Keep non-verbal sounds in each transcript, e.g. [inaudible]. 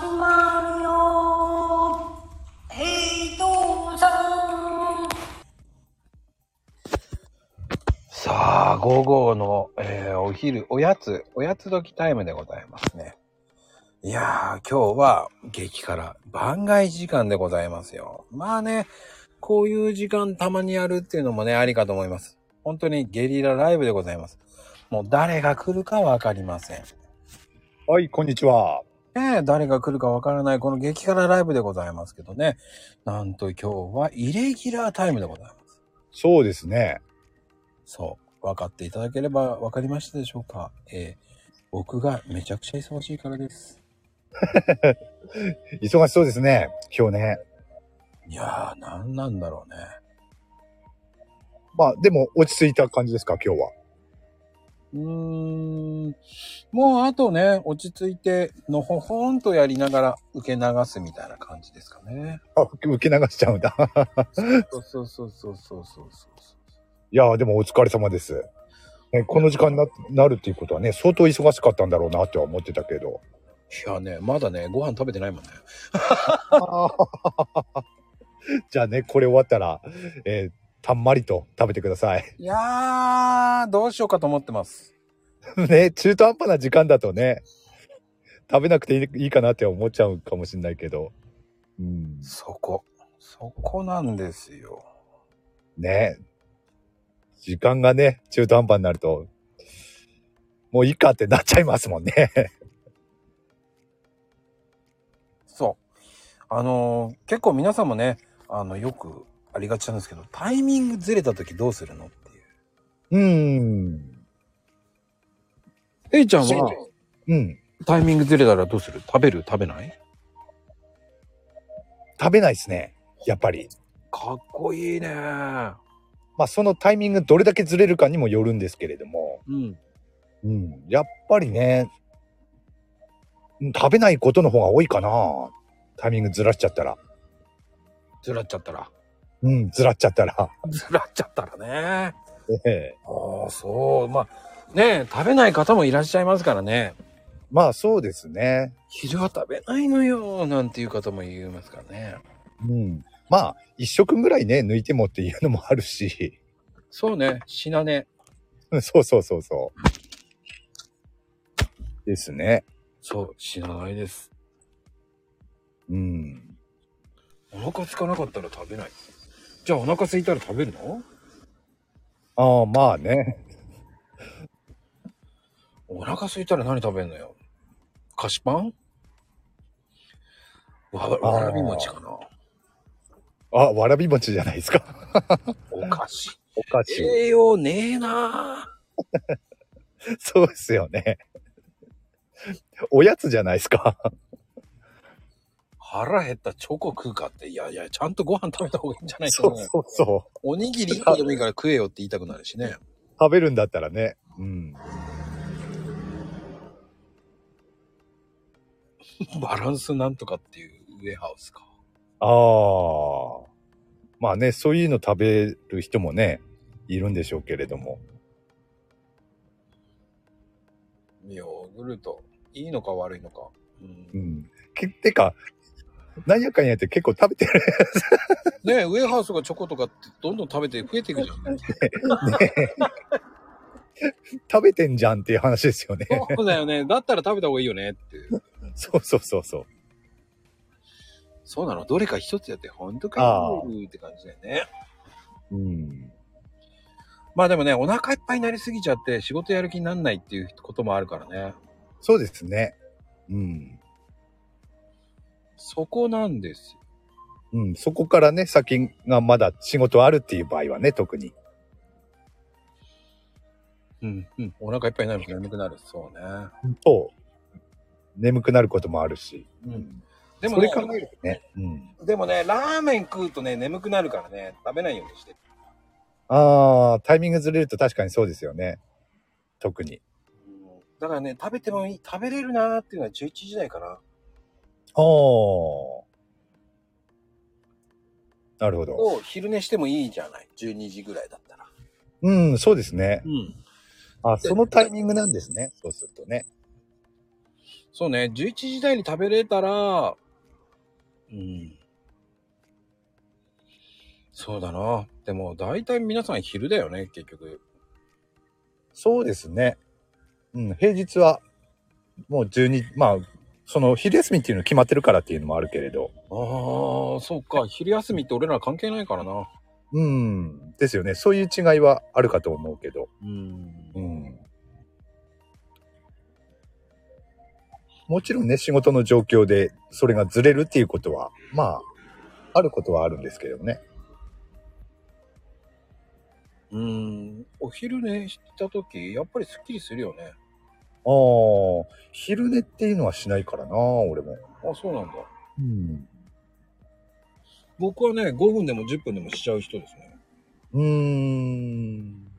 始まるよヘイトさんさあ、午後の、えーお昼、おやつ、おやつ時タイムでございますね。いやー、今日は激辛、番外時間でございますよ。まあね、こういう時間たまにやるっていうのもね、ありかと思います。本当にゲリラライブでございます。もう誰が来るかわかりません。はい、こんにちは。ねえ、誰が来るかわからないこの激辛ライブでございますけどね。なんと今日はイレギュラータイムでございます。そうですね。そう。分かっていただければ分かりましたでしょうか。えー僕がめちゃくちゃ忙しいからです。[laughs] 忙しそうですね。今日ね。いやー、なんなんだろうね。まあ、でも落ち着いた感じですか、今日は。うーん。もうあとね、落ち着いて、のほほんとやりながら受け流すみたいな感じですかね。あ、受け流しちゃうんだ。そうそうそうそうそうそうそう。いやー、でもお疲れ様です。ね、この時間にななるっていうことはね、相当忙しかったんだろうなっては思ってたけど。いやね、まだね、ご飯食べてないもんね。[laughs] じゃあね、これ終わったら、えーたんまりと食べてください。いやー、どうしようかと思ってます。[laughs] ね、中途半端な時間だとね、食べなくていいいいかなって思っちゃうかもしれないけど。うん。そこ。そこなんですよ。ね時間がね、中途半端になると、もういいかってなっちゃいますもんね。[laughs] そう。あのー結構皆さんもね、あの、よくありがちなんですけど、タイミングずれた時どうするのっていう。うーん。えいちゃんは、うん。タイミングずれたらどうする？食べる？食べない？食べないですね。やっぱり。かっこいいねまあそのタイミングどれだけずれるかにもよるんですけれども。うん。うん。やっぱりね、うん食べないことの方が多いかな。タイミングずらしちゃったら。ずらっちゃったら。うん、ずらっちゃったら。ずらっちゃったらね。ええああ、そう。まあ、ね食べない方もいらっしゃいますからね。まあそうですね。昼は食べないのよ、なんていう方も言いますからね。うん。まあ、一食ぐらいね、抜いてもっていうのもあるし。そうね、死なね。うんそうそうそうそう。ですね。そう、死なないです。うん。お腹空かなかったら食べない。じゃあお腹空いたら食べるの？ああ、まあね。[laughs] お腹空いたら何食べんのよ？菓子パン？わわらび餅かなあ、わらび餅じゃないですか。お菓子。[laughs] お菓子。栄養ねえな [laughs] そうですよね。おやつじゃないですか。腹減ったチョコ食うかって、いやいや、ちゃんとご飯食べた方がいいんじゃないかな。そうそうそう。おにぎり1個でもいいから食えよって言いたくなるしね。食べるんだったらね。うん。[laughs] バランスなんとかっていうウェハウスか。ああ。まあね、そういうの食べる人もね、いるんでしょうけれども。ヨーグルト。いいのか悪いのか。うんうん。けてか、何やかんやって結構食べてる。ねえ、ウェハウスがチョコとかってどんどん食べて増えていくじゃん。[laughs] ね。食べてんじゃんっていう話ですよね。そうだよね。だったら食べた方がいいよねっていう。そうそうそうそう。そうなのどれか一つやって本当かああよって感じだよね。うん。まあでもね、お腹いっぱいになりすぎちゃって仕事やる気になんないっていうこともあるからね。そうですね。うん。そこなんですよ。うん。そこからね、先がまだ仕事あるっていう場合はね、特に。うん、うん。お腹いっぱいになると眠くなる。そうね。と、眠くなることもあるし。うん。でもねそれ、考えるとね。うん。でもね、ラーメン食うとね、眠くなるからね、食べないようにして。ああ、タイミングずれると確かにそうですよね。特に。うんだからね、食べてもいい、食べれるなーっていうのは11時台かな。ああ。なるほど。を昼寝してもいいじゃない。12時ぐらいだったら。うん、そうですね。うん。あ、そのタイミングなんですね。そうするとね。そうね、11時台に食べれたら、うん。そうだな。でも、大体皆さん昼だよね、結局。そうですね。うん、平日は、もう12、まあ、その昼休みっていうの決まってるからっていうのもあるけれど。ああ、そうか。昼休みって俺ら関係ないからな。うん、ですよね。そういう違いはあるかと思うけど。うん。うん。もちろんね、仕事の状況でそれがずれるっていうことは、まあ、あることはあるんですけどね。うん。お昼寝した時、やっぱりスッキリするよね。ああ、昼寝っていうのはしないからな、俺も。あ、そうなんだ。うん。僕はね、5分でも10分でもしちゃう人ですね。うーん。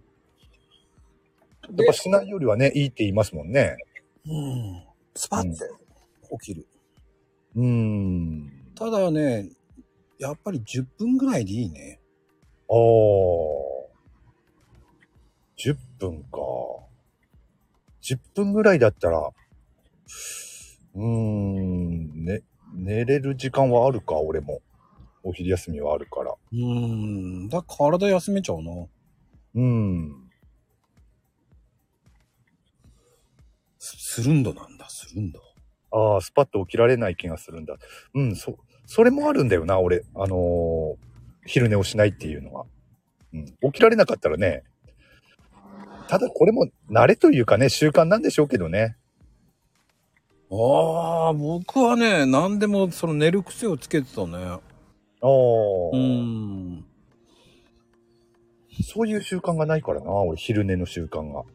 やっでぱしないよりはね、いいって言いますもんね。うん。スパッて起きる。うーん。ただね、やっぱり10分ぐらいでいいね。ああ。10分か。10分ぐらいだったら、うーん、ね、寝れる時間はあるか、俺も。お昼休みはあるから。うん。だ体休めちゃうな。うん。ススルンドなんだ、スルンド。ああ、スパッと起きられない気がするんだ。うん、そ、それもあるんだよな、俺。あのー昼寝をしないっていうのは。うん。起きられなかったらね、ただこれも慣れというかね、習慣なんでしょうけどね。ああ、僕はね、何でもその寝る癖をつけてたね。ああ、うん。そういう習慣がないからな、俺、昼寝の習慣が。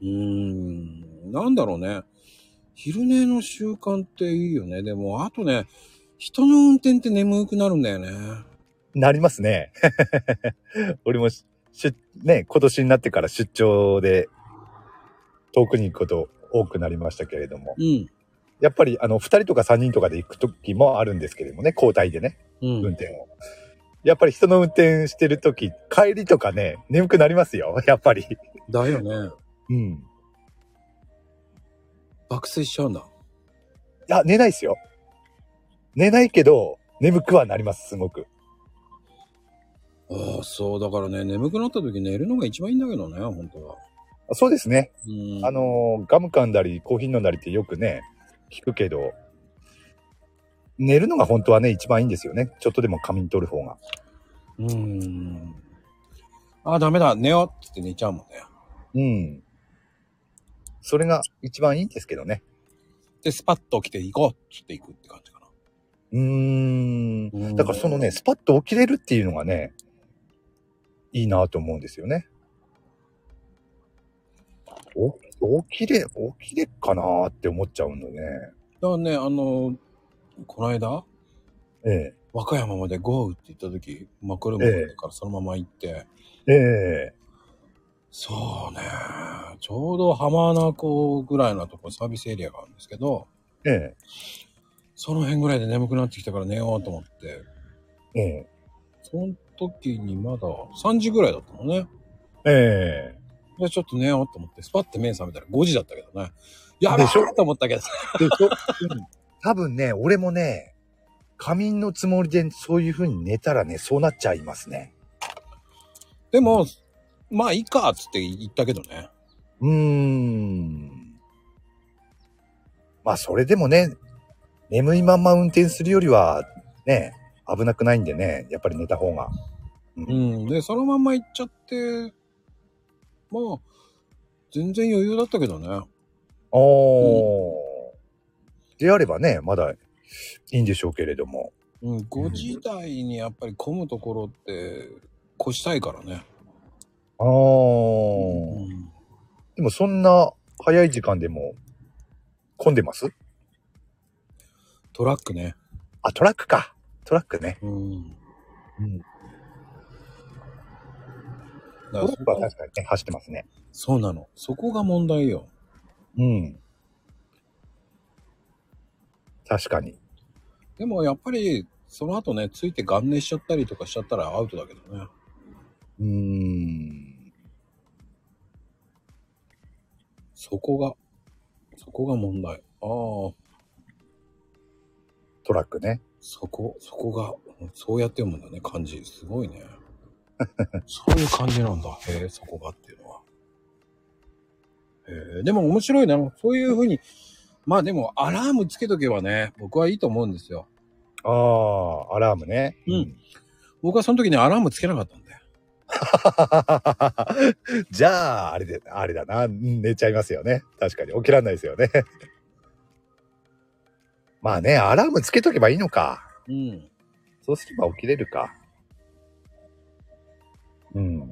うーん。なんだろうね。昼寝の習慣っていいよね。でも、あとね、人の運転って眠くなるんだよね。なりますね。[laughs] 俺もし、しね、今年になってから出張で遠くに行くこと多くなりましたけれども。うん。やっぱり、あの、二人とか三人とかで行く時もあるんですけれどもね、交代でね、うん。運転を。やっぱり人の運転してる時、帰りとかね、眠くなりますよ、[laughs] やっぱり。だよね。うん。い爆睡しちゃうんだ。や、寝ないですよ。寝ないけど、眠くはなります、すごく。ああ、そう。だからね、眠くなった時寝るのが一番いいんだけどね、本当は。そうですね。うん。あのー、ガム噛んだり、コーヒー飲んだりってよくね、聞くけど、寝るのが本当はね、一番いいんですよね。ちょっとでも仮眠取る方が。うーん。あ、ダメだ、寝ようって言って寝ちゃうもんね。うん。それが一番いいんですけどね。で、スパッと起きて行こうって言って行くって感じかな。うーんだからそのね、スパッと起きれるっていうのがね、いいなと思うんですよね。お起きれ、起きれっかなって思っちゃうんだよね。だからね、あの、この間、え和歌山までゴーって言った時、まあ、車でからそのまま行って、え。ええ。そうね、ちょうど浜名湖ぐらいのとこサービスエリアがあるんですけど、ええ。その辺ぐらいで眠くなってきたから寝ようと思って、ええ。その時にまだ3時ぐらいだったのね。ええ。で、ちょっと寝ようと思って、スパッて目覚めたら5時だったけどね。やべえでしょ？と思ったけど。でしょ、うん、多分ね、俺もね、仮眠のつもりでそういう風に寝たらね、そうなっちゃいますね。でも、まあいいかっつって言ったけどね。うーん。まあ、それでもね、眠いまんま運転するよりは、ね、危なくないんでね、やっぱり寝た方が。う。うんん。で、そのまんま行っちゃって、まあ、全然余裕だったけどね。おー。であればね、まだいいんでしょうけれども。うん、5時台にやっぱり混むところって、越したいからね。あー。うんでもそんな早い時間でも混んでます？トラックね。あ、トラックか。トラックね。うん。うん。だトからそこラックは確かにね、走ってますね。そうなの。そこが問題よ。うん。確かに。でもやっぱり、その後ね、ついて元寝しちゃったりとかしちゃったらアウトだけどね。うーん。そこが、そこが問題。ああ、トラックね。そこ、そこが、そうやって読むんだね、漢字。すごいね。そういう感じなんだ。へえ、そこがっていうのは。へえ、でも面白いな。そういうふうに、まあでも、アラームつけとけばね、僕はいいと思うんですよ。ああ、アラームね。うん。僕はその時にアラームつけなかったんだよ。[laughs] じゃあ、あれで、あれだな。うん寝ちゃいますよね。確かに。起きらんないですよね。[laughs] まあね、アラームつけとけばいいのか。うん。そうすれば起きれるか。うん。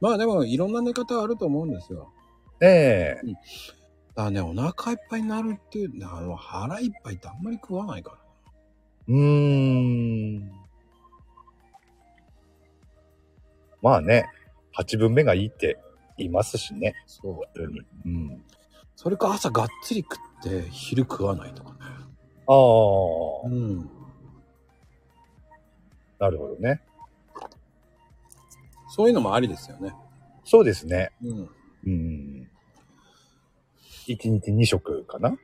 まあでも、いろんな寝方あると思うんですよ。ねえ。だからね、お腹いっぱいになるっていう、あの、腹いっぱいってあんまり食わないから。うーん。まあね、8分目がいいって言いますしね。そう。うん。それか朝がっつり食って昼食わないとかね。ああ、ん。なるほどね。そういうのもありですよね。そうですね。うん。うん。1日2食かな？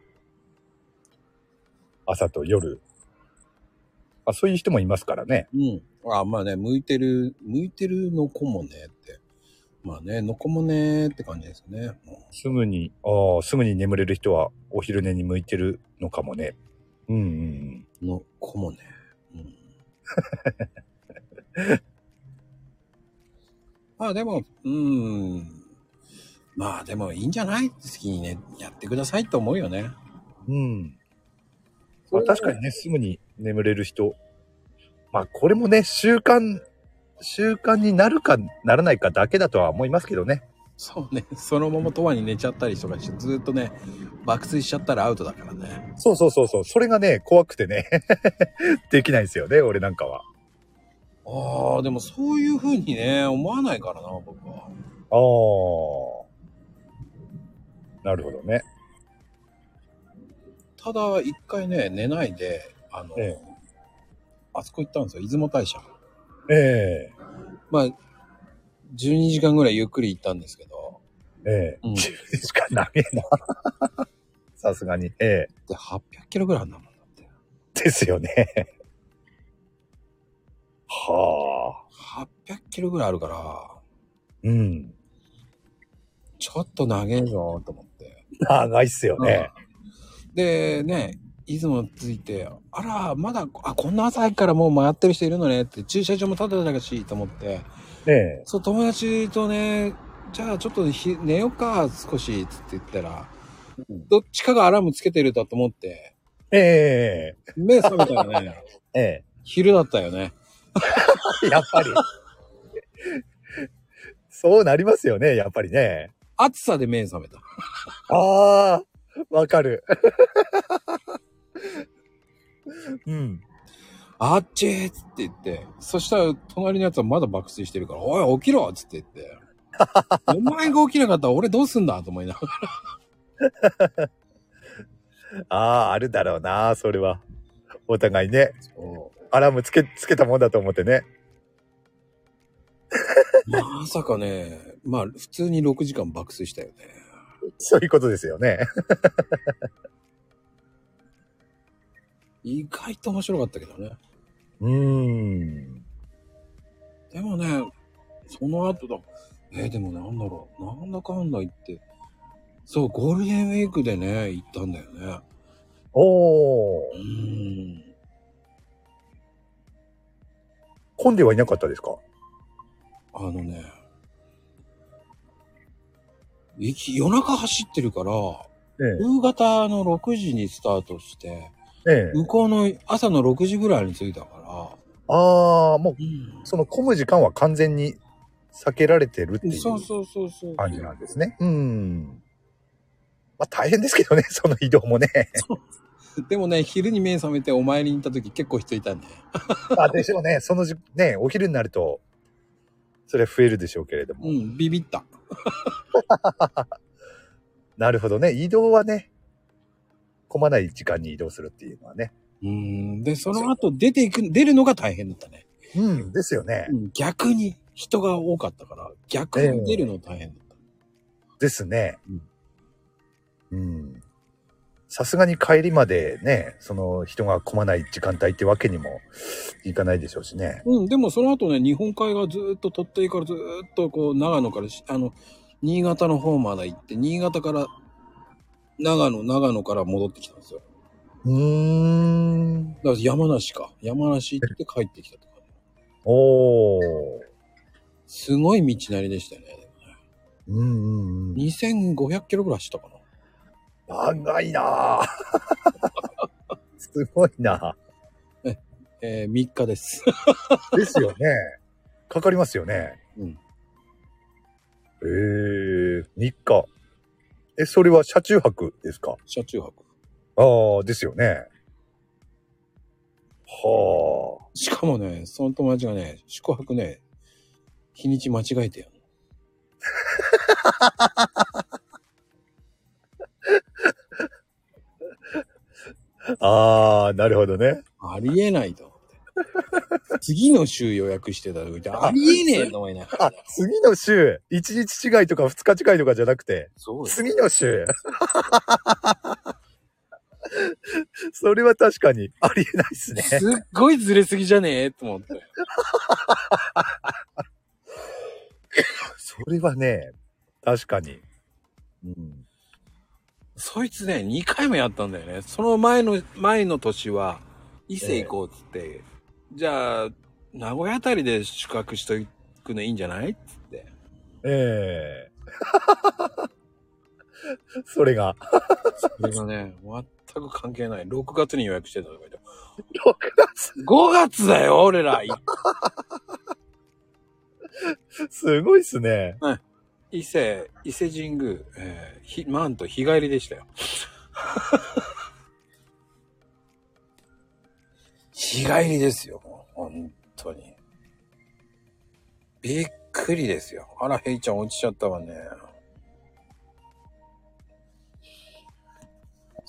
朝と夜。あ、そういう人もいますからね。うん。あまあね、向いてる、向いてるの子もねって。まあね、の子もねって感じですね。もすぐに、ああ、すぐに眠れる人はお昼寝に向いてるのかもね。うんうんうの子もね。うん。[laughs] まあでも、うん。まあでもいいんじゃない？好きにね、やってくださいと思うよね。うん。うん。まあ確かにね、すぐに眠れる人。まあこれもね、習慣、習慣になるかならないかだけだとは思いますけどね。そうね、そのままとわに寝ちゃったりとかして、ずっとね、爆睡しちゃったらアウトだからね。そうそうそうそう。それがね、怖くてね。[laughs] できないんですよね、俺なんかは。ああ、でもそういう風にね、思わないからな、僕は。ああ。なるほどね。ただ、一回ね、寝ないで、あの、ええあそこ行ったんですよ、出雲大社。えまあ、12時間ぐらいゆっくり行ったんですけど、えええうん。しか長えな。さすがに。ええで、800キロぐらいあんだもんだって。ですよね。はあ。800キロぐらいあるから、うん。ちょっと長えぞ、と思って。長いっすよね。で、ね、出雲着いて、あら、まだ、あ、こんな朝早くからもう回ってる人いるのねって、駐車場もただだし、と思って、ええそう、友達とね、じゃあちょっとひ寝ようか、少し、つって言ったら、どっちかがアラームつけてるだと思って、え目覚めたらね、[laughs] ええ昼だったよね。え [laughs] やっぱり。そうなりますよね、やっぱりね。暑さで目覚めた。ああ、わかる。[laughs] うん。あっちーっつって言って、そしたら隣のやつはまだ爆睡してるから、おい起きろっつって言って、お前が起きなかったら俺どうすんだと思いながら。[laughs] ああ、あるだろうな、それは。お互いね、アラームつけ、つけたもんだと思ってね。[laughs] まさかね、まあ普通に6時間爆睡したよね。そういうことですよね。意外と面白かったけどね。うーん。でもね、その後だ、えーでもなんだろう、なんだかんだ言って、そう、ゴールデンウィークでね、行ったんだよね。おーう。ーん。混んではいなかったですか？あのね、夜中走ってるから、え夕方の6時にスタートして、え。ええ。向こうの朝の6時ぐらいに着いたかああ、もう、ら、うん。その混む時間は完全に避けられてるっていうそうそうそうそう。感じなんですね。うん。まあ大変ですけどね、[laughs] その移動もね。でもね、昼に目覚めてお参りに行った時結構人いたんで。[laughs] あ、でしょうね。そのじ、ね、お昼になると、それ増えるでしょうけれども。うん、ビビった。[laughs] なるほどね。移動はね、混まない時間に移動するっていうのはね。うん。で、その後出ていく、出るのが大変だったね。うん、ですよねう。ん、逆に人が多かったから、逆に出るの大変だった。ですね。うん。さすがに帰りまでね、その人が混まない時間帯ってわけにもいかないでしょうしね。うん、でもその後ね、日本海側ずーっと鳥取からずーっとこう、長野からし、あの、新潟の方まで行って、新潟から、長野、長野から戻ってきたんですよ。うーん。だから山梨か。山梨行って帰ってきたとか、ね。おー。すごい道なりでしたよね。うんうんうん。2500キロぐらい走ったかな。長いなぁ。[laughs] すごいなえー、3日です。[laughs] ですよね。かかりますよね。うん。えー、3日。え、それは車中泊ですか？車中泊。ああ、ですよね。はあ。しかもね、その友達がね、宿泊ね、日にち間違えてよ。[laughs] ああ、なるほどね。ありえないと思って。[laughs] 次の週予約してた時ありえねえと思いながらあ、次の週、1日違いとか2日違いとかじゃなくて、そうです。次の週。[laughs] それは確かにありえないですね。すっごいずれすぎじゃねえと思って。[laughs] それはね、確かに。うん。そいつね、2回もやったんだよね。その前の、前の年は、伊勢行こうっつって、じゃあ、名古屋あたりで宿泊しとくのいいんじゃないっつって。ええ [laughs] それが、それがね、全く関係ない。6月に予約してたとか言って。6月、5月だよ、俺ら [laughs] すごいっすね。伊勢、伊勢神宮、えー、ひ、なんと日帰りでしたよ。[laughs] 日帰りですよ、もう本当に。びっくりですよ。あら、ヘイちゃん落ちちゃったわね。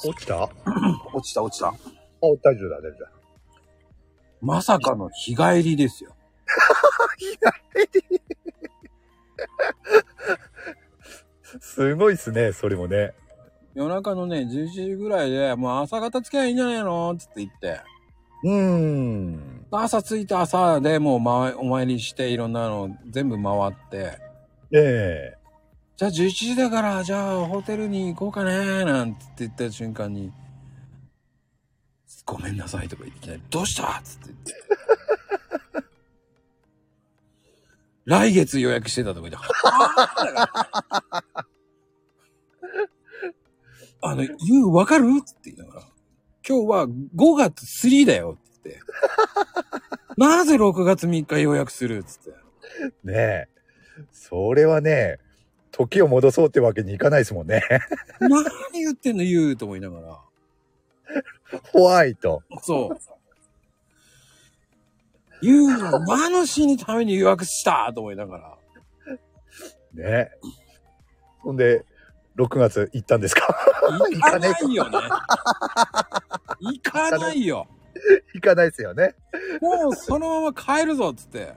落ちた？あ、[coughs] 落ちた、落ちた。大丈夫だ、大丈夫だ。まさかの日帰りですよ。[laughs] すごいっすね、それもね。夜中のね、11時ぐらいで、もう朝方つけばいいんじゃないの？つって言って。うーん。朝着いた朝でもう回お参りしていろんなの全部回って。ええじゃあ11時だから、じゃあホテルに行こうかねなんて言った瞬間に、ごめんなさいとか言ってきなり、どうした？つって言って。来月予約してたとか言って、は [laughs] ぁあの、言う、わかる？って言いながら、今日は5月3だよって言って。なぜ6月3日予約するっつって。ねえ。それはね、時を戻そうってわけにいかないですもんね。[laughs] 何言ってんの言うと思いながら。[laughs] ホワイト。そう。言うの、何の死にために予約したと思いながら。ねほんで、6月行ったんですか？行かないよね。行かないよ。行かないですよね。もうそのまま帰るぞっつって。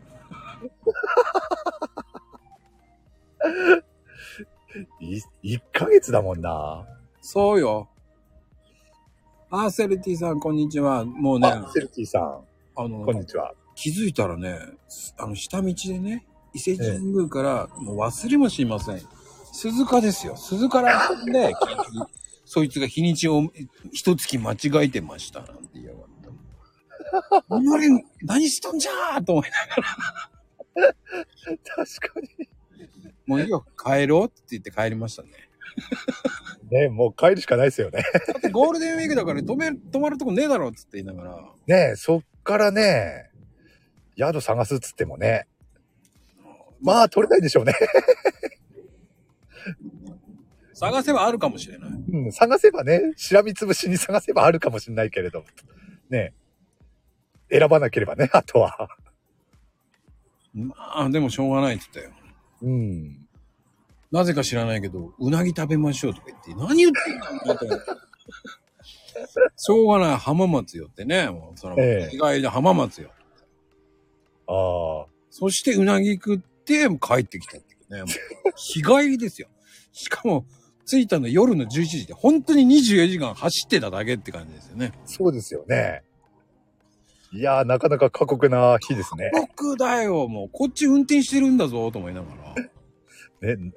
い1ヶ月だもんな。そうよ。アーセルティさん、こんにちは。もうね、あ、セルティさん、あの、こんにちは。気づいたらね、あの、下道でね、伊勢神宮から、もう忘れもしません。鈴鹿ですよ。鈴鹿ら辺で、[laughs] そいつが日にちを一月間違えてました。なんて言いやがった。[laughs] 俺、何しとんじゃーと思いながら、確かに。もういいよ、帰ろうって言って帰りましたね。ねもう帰るしかないですよね。だってゴールデンウィークだから止め、止まるとこねえだろっつって言いながら、ねそっからね、宿探すっつってもね。まあ、取れないでしょうね。[laughs] 探せばあるかもしれない。うん、探せばね、しらみつぶしに探せばあるかもしれないけれど。ね選ばなければね、あとは。まあ、でもしょうがないって言ったよ。うん。なぜか知らないけど、うなぎ食べましょうとか言って、何言ってんの [laughs] しょうがない、浜松よってね。もうその、ええ日帰りで浜松よ。ああ。そしてうなぎ食って帰ってきたっていうね。も [laughs] う日帰りですよ。しかも、着いたの夜の11時で、本当に24時間走ってただけって感じですよね。そうですよね。いやー、なかなか過酷な日ですね。僕だよ、もう、こっち運転してるんだぞ、と思いながら。[laughs] ね。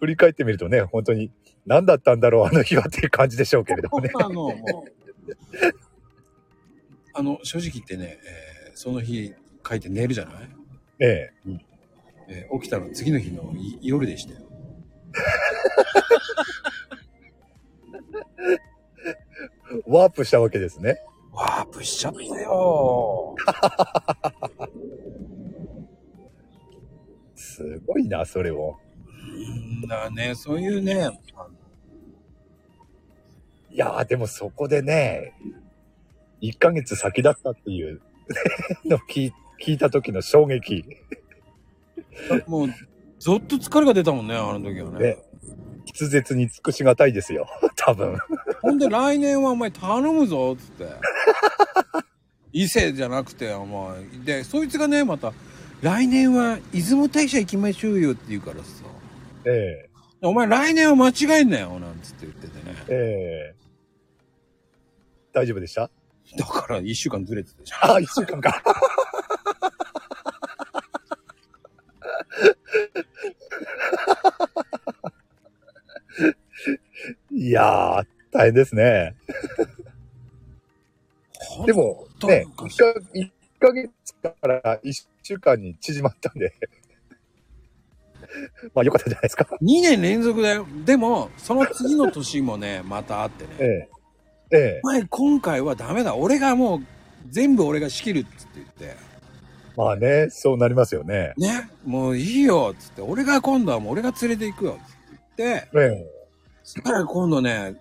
振り返ってみるとね、本当に何だったんだろう、あの日はっていう感じでしょうけれどもね。あの、もう、あの、正直言ってね、えーその日書いて寝るじゃない、ええ。えー起きたの次の日のい夜でしたよ。[laughs] ワープしたわけですね。ワープしちゃったよ。[laughs] すごいな、それを。うんだね、そういうね、いやー、でもそこでね、1ヶ月先だったっていうのを聞い聞いた時の衝撃。[laughs] もう、ぞっと疲れが出たもんね、あの時はね。ね筆舌に尽くしがたいですよ。[laughs] 多分。ほんで来年はお前頼むぞ、つって。[laughs] 伊勢じゃなくて、お前。で、そいつがね、また、来年は出雲大社行きましょうよって言うからさ。ええお前来年は間違えんなよ、なんつって言っててね。ええ大丈夫でした？だから一週間ずれてたじゃん。ああ、一週間か。[laughs] いやー、大変ですね。でも、ね、1か一ヶ月から1週間に縮まったんで、[laughs] まあ良かったんじゃないですか。2年連続だよ。でも、その次の年もね、[laughs] またあってね。ええ。ええ。お前今回はダメだ。俺がもう、全部俺が仕切るっつって言って。まあね、そうなりますよね。ね、もういいよっつって。俺が今度はもう俺が連れて行くよっつって言って。ええ。そしたら今度ね、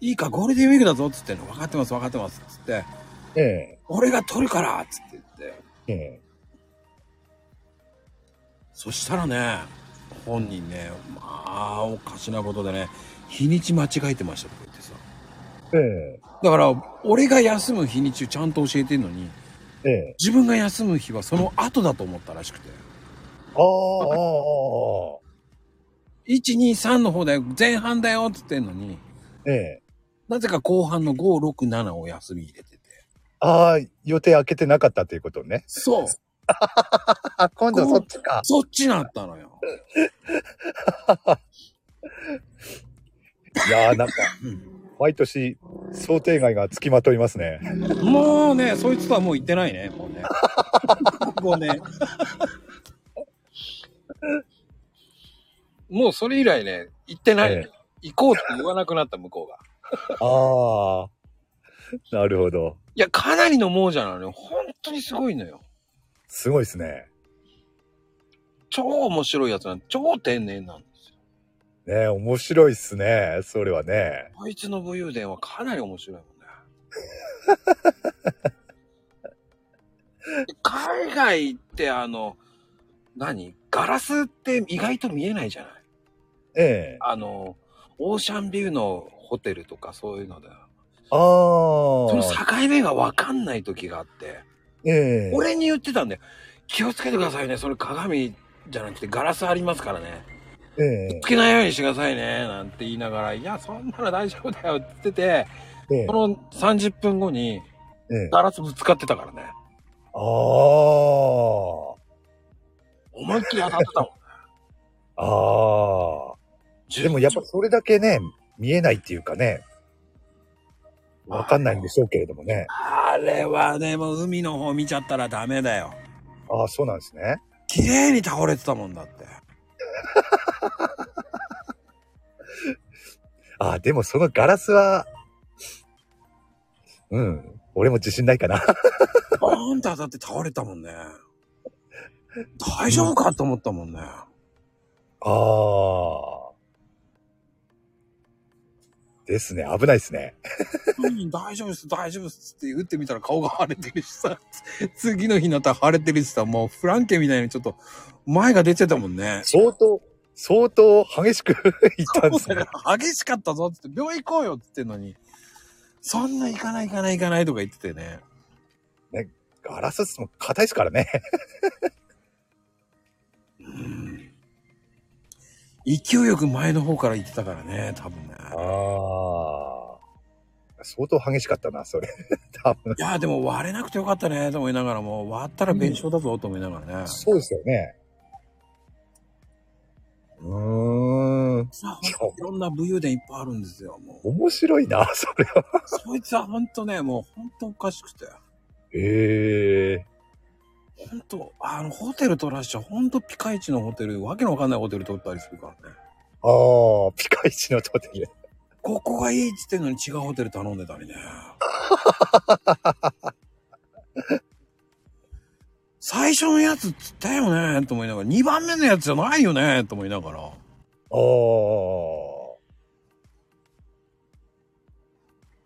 いいか、ゴールデンウィークだぞっつってんの。分かってます、分かってます。っつって。ええ。俺が取るからっつって言って。ええ。そしたらね、本人ね、まあ、おかしなことでね、日にち間違えてましたとか言ってさ。えだから、俺が休む日にちをちゃんと教えてんのに、え。ええ。自分が休む日はその後だと思ったらしくて。ああ、ああ、ああ。1、2、3の方だよ、前半だよって言ってんのに、ええ。なぜか後半の5、6、7を休み入れてて。ああ、予定開けてなかったということね。そう。あ、[laughs] 今度そっちか。そっちなったのよ。[laughs] いやーなんか、[laughs] 毎年想定外がつきまといますね。もうね、そいつとはもう行ってないね、もうね。[laughs] もうね。もうそれ以来ね、行ってない、え行こうって言わなくなった向こうが。ああ、なるほど。いや、かなりの亡者なのよ。本当にすごいのよ。すごいですね。超面白いやつなん超天然なんですよ。ねえ面白いっすね。それはね。こいつの武勇伝はかなり面白いもんね。[laughs] 海外ってあの、何？ガラスって意外と見えないじゃない？ええあの、オーシャンビューのホテルとかそういうので、あそのあ。境目がわかんない時があって、ええ俺に言ってたんだよ。気をつけてくださいね。それ鏡じゃなくてガラスありますからね。ええつけないようにしてくださいね。なんて言いながら、いや、そんなの大丈夫だよって言ってて、ええこの30分後にええガラスぶつかってたからね。ああ。思いっきり当たってたもん。[laughs] ああ。でもやっぱそれだけね、見えないっていうかね、わかんないんでしょうけれどもね。あれはね、もう海の方見ちゃったらダメだよ。ああ、そうなんですね。綺麗に倒れてたもんだって。ああ、でもそのガラスは、うん、俺も自信ないかな。バーンって当たって倒れたもんね。大丈夫かと思ったもんね。ああ。ですね、危ないですね。うん大丈夫です、大丈夫ですって打ってみたら顔が腫れてるしさ、次の日になったら腫れてるしさ、もうフランケンみたいにちょっと前が出てたもんね。相当、相当激しく [laughs] いったんですね。激しかったぞって、病院行こうよっつってんのに、そんな行かない行かない行かないとか言っててね。ガラスも硬いですからね。うん勢いよく前の方から行ってたからね、多分ね。ああ。相当激しかったな、それ。[laughs] 多分。いや、でも割れなくてよかったね、と思いながらも、割ったら弁償だぞ、と思いながらね。そうですよね。うーん。さあ、ほんといろんな武勇伝いっぱいあるんですよ、もう。面白いな、それは。そいつはほんとね、もうほんとおかしくて。ええほんと、あの、ホテル取らしちゃ、ほんとピカイチのホテル、わけのわかんないホテル取ったりするからね。ああ、ピカイチのホテル。ここがいいっつってんのに違うホテル頼んでたりね。[laughs] 最初のやつっつったよね？と思いながら、2番目のやつじゃないよね？と思いながら。ああ。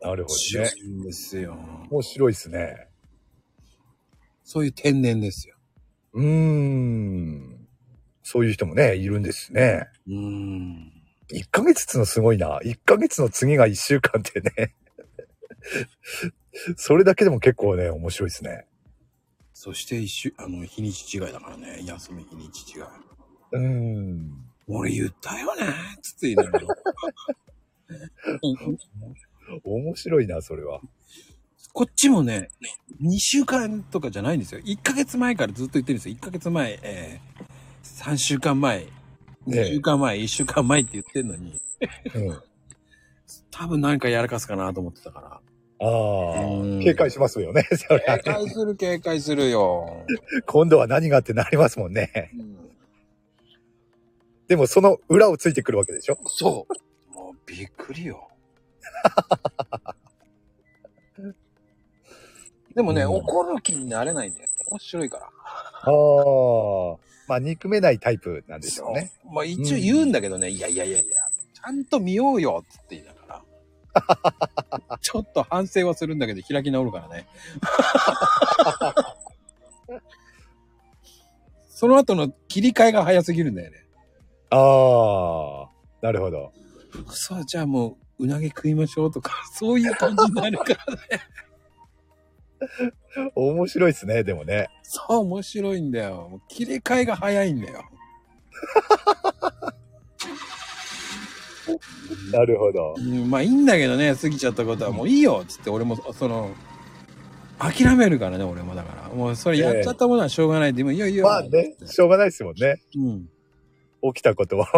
なるほどね。いんですよ。面白いですね。そういう天然ですよ。うーん。そういう人もね、いるんですね。うーん。1ヶ月っつうのすごいな。1ヶ月の次が1週間ってね。それだけでも結構ね、面白いですね。そして一週、あの、日にち違いだからね。休み日にち違い。うーん。俺言ったよねつって言いながら。[laughs] 面白いな、それは。こっちもね、2週間とかじゃないんですよ。1ヶ月前からずっと言ってるんですよ。1ヶ月前、えー、3週間前、2週間前、1週間前って言ってんのに、うん。[laughs] 多分何かやらかすかなと思ってたから。ああうん、警戒しますよね。[laughs] それは警戒する警戒するよ。今度は何がってなりますもんね。でもその裏をついてくるわけでしょ？そう。もうびっくりよ。[laughs] でもね、うん怒る気になれないんだよ。面白いから。ああ。まあ、憎めないタイプなんでしょうね。まあ一応言うんだけどね、いやいやいやいや、ちゃんと見ようよっつって言いながら。[laughs] ちょっと反省はするんだけど、開き直るからね。[laughs] その後の切り替えが早すぎるんだよね。ああ。なるほど。そう、じゃあもう、うなぎ食いましょうとか、[laughs] そういう感じになるからね。面白いですね、でもね。そう、面白いんだよ。切り替えが早いんだよ。なるほど。うん、まあいいんだけどね、過ぎちゃったことはもういいよっつって、俺も、その、諦めるからね、俺もだから。もうそれやっちゃったものはしょうがないで、もういいよいいよ。まあね、しょうがないですもんね。うん。起きたことは。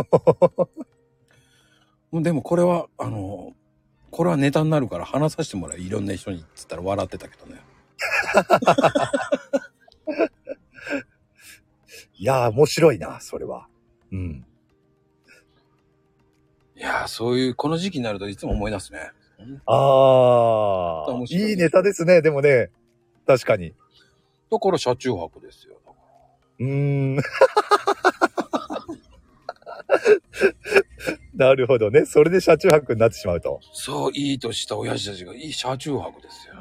もうでもこれは、あの、これはネタになるから話させてもらう。いろんな人にっつったら笑ってたけどね。[laughs] いやー、面白いな、それは。うん。いやー、そういう、この時期になるといつも思い出すね。ああいいいネタですね、でもね。確かに。だから車中泊ですよ。うーん。[laughs] なるほどね。それで車中泊になってしまうと。そう、いいとした親父たちが、いい車中泊ですよ。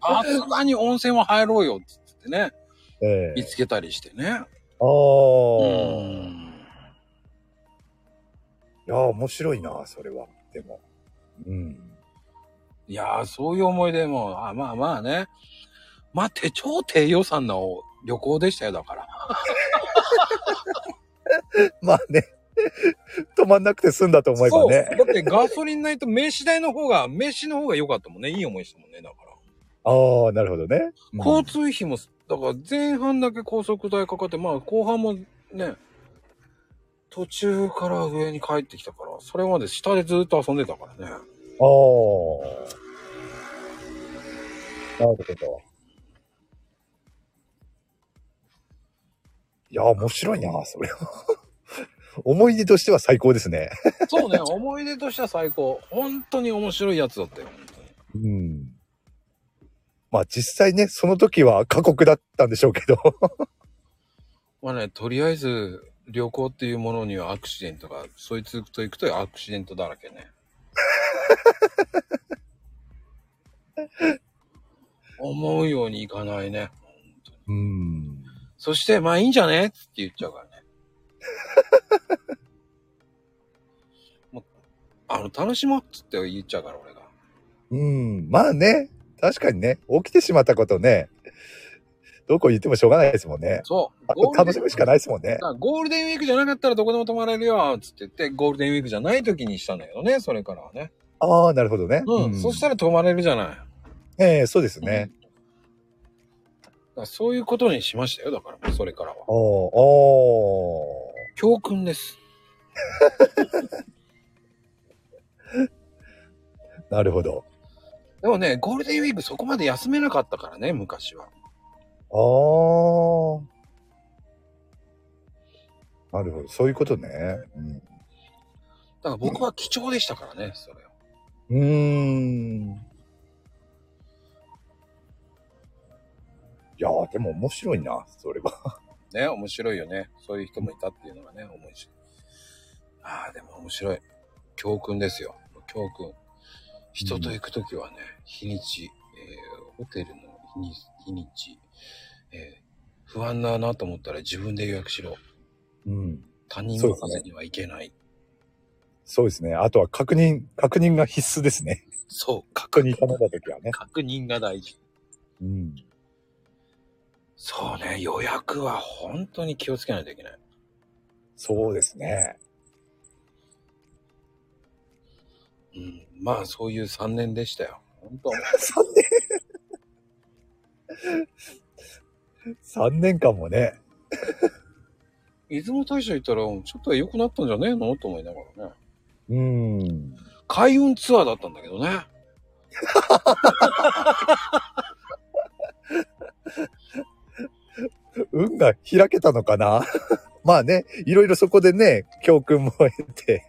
さすがに温泉は入ろうよっつってね、ええ見つけたりしてね。ああ。ういん。やー、面白いな、それは。でも。うん。いやー、そういう思い出も、あまあまあね。まあ、手超低予算の旅行でしたよ、だから。[laughs] まあね。止まんなくて済んだと思えばそう。ね。だってガソリンないと飯代の方が、飯の方が良かったもんね。いい思いしたもんね、だから。ああ、なるほどね。うん交通費も、だから前半だけ高速代かかって、まあ後半もね、途中から上に帰ってきたから、それまで下でずっと遊んでたからね。ああ。なるほど。いや、面白いな、それは。[laughs] 思い出としては最高ですね。そうね、思い出としては最高。本当に面白いやつだったよ、本当に。うん。まあ実際ね、その時は過酷だったんでしょうけど。[laughs] まあね、とりあえず旅行っていうものにはアクシデントが、そいつと行くとアクシデントだらけね。[laughs] 思うようにいかないね。うん。そして、まあいいんじゃねって言っちゃうからね。[laughs] もうあの、楽しもうっつって言っちゃうから、俺が。うん。まあね、確かにね、起きてしまったことね、どこ行ってもしょうがないですもんね。そう。あゴールデン楽しむしかないですもんね。あゴールデンウィークじゃなかったらどこでも泊まれるよ、つって言って、ゴールデンウィークじゃない時にしたんだけどね、それからはね。ああ、なるほどね。うん。そしたら泊まれるじゃない。ええそうですね。だからそういうことにしましたよ、だから、それからは。おーお教訓です。ー [laughs] なるほど。でもね、ゴールデンウィークそこまで休めなかったからね、昔は。ああ。なるほど。そういうことね。うん。だから僕は貴重でしたからね、それを。うーん。いやー、でも面白いな、それは。ね、面白いよね。そういう人もいたっていうのがね、面白い。ああ、でも面白い。教訓ですよ。教訓。人と行くときはね、日にち、えーホテルの日に日にち、えー不安だなと思ったら自分で予約しろ。うん。他人そうですねの風にはいけない。そうですね。あとは確認、確認が必須ですね。そう、確認頼んだときはね。確認が大事。うん。そうね、予約は本当に気をつけないといけない。そうですね。うん、まあそういう3年でしたよ。本当。[laughs] 3年 ?3 年間もね。[laughs] 出雲大社行ったら、ちょっと良くなったんじゃねえの？と思いながらね。うーん。開運ツアーだったんだけどね。[laughs] 運が開けたのかな？[laughs] まあね、いろいろそこでね、教訓も得て。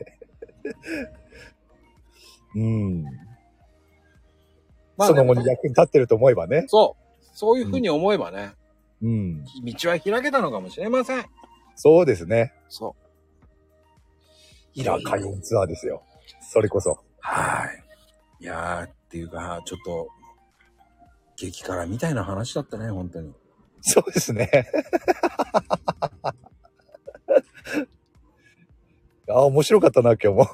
うん。まあねその後に役に立ってると思えばね。そう。そういうふうに思えばね、うん。道は開けたのかもしれません。そうですね。そう。いや、開運ツアーですよ。それこそ。はい。いやー、っていうか、ちょっと、激辛みたいな話だったね、本当に。そうですね。[laughs] あ、面白かったな、今日も。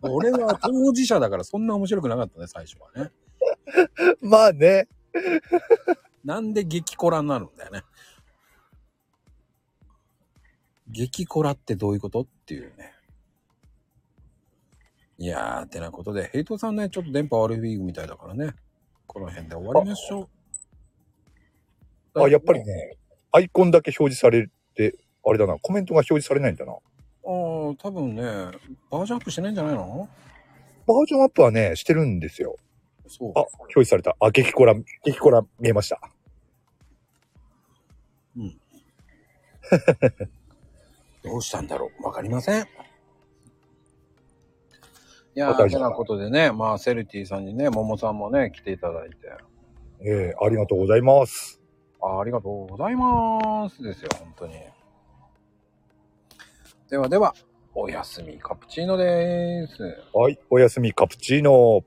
[laughs] 俺は当事者だからそんな面白くなかったね、最初はね。[laughs] まあね。なんで激コラになるんだよね。激コラってどういうこと？っていうね。いやー、てなことで、ヘイトさんね、ちょっと電波悪いウィークみたいだからね。この辺で終わりましょう。あ、やっぱりね、アイコンだけ表示されて、あれだな、コメントが表示されないんだな。ああ、多分ね、バージョンアップしてないんじゃないの？バージョンアップはね、してるんですよ。そう。あ、表示された。あ、激コラ、激コラ見えました。[laughs] どうしたんだろう？わかりません。いやー、てなことでね、まあ、セルティさんにね、ももさんもね、来ていただいて。ええありがとうございます。あありがとうございます。ですよ、本当に。ではでは、おやすみカプチーノです。はい、おやすみカプチーノ。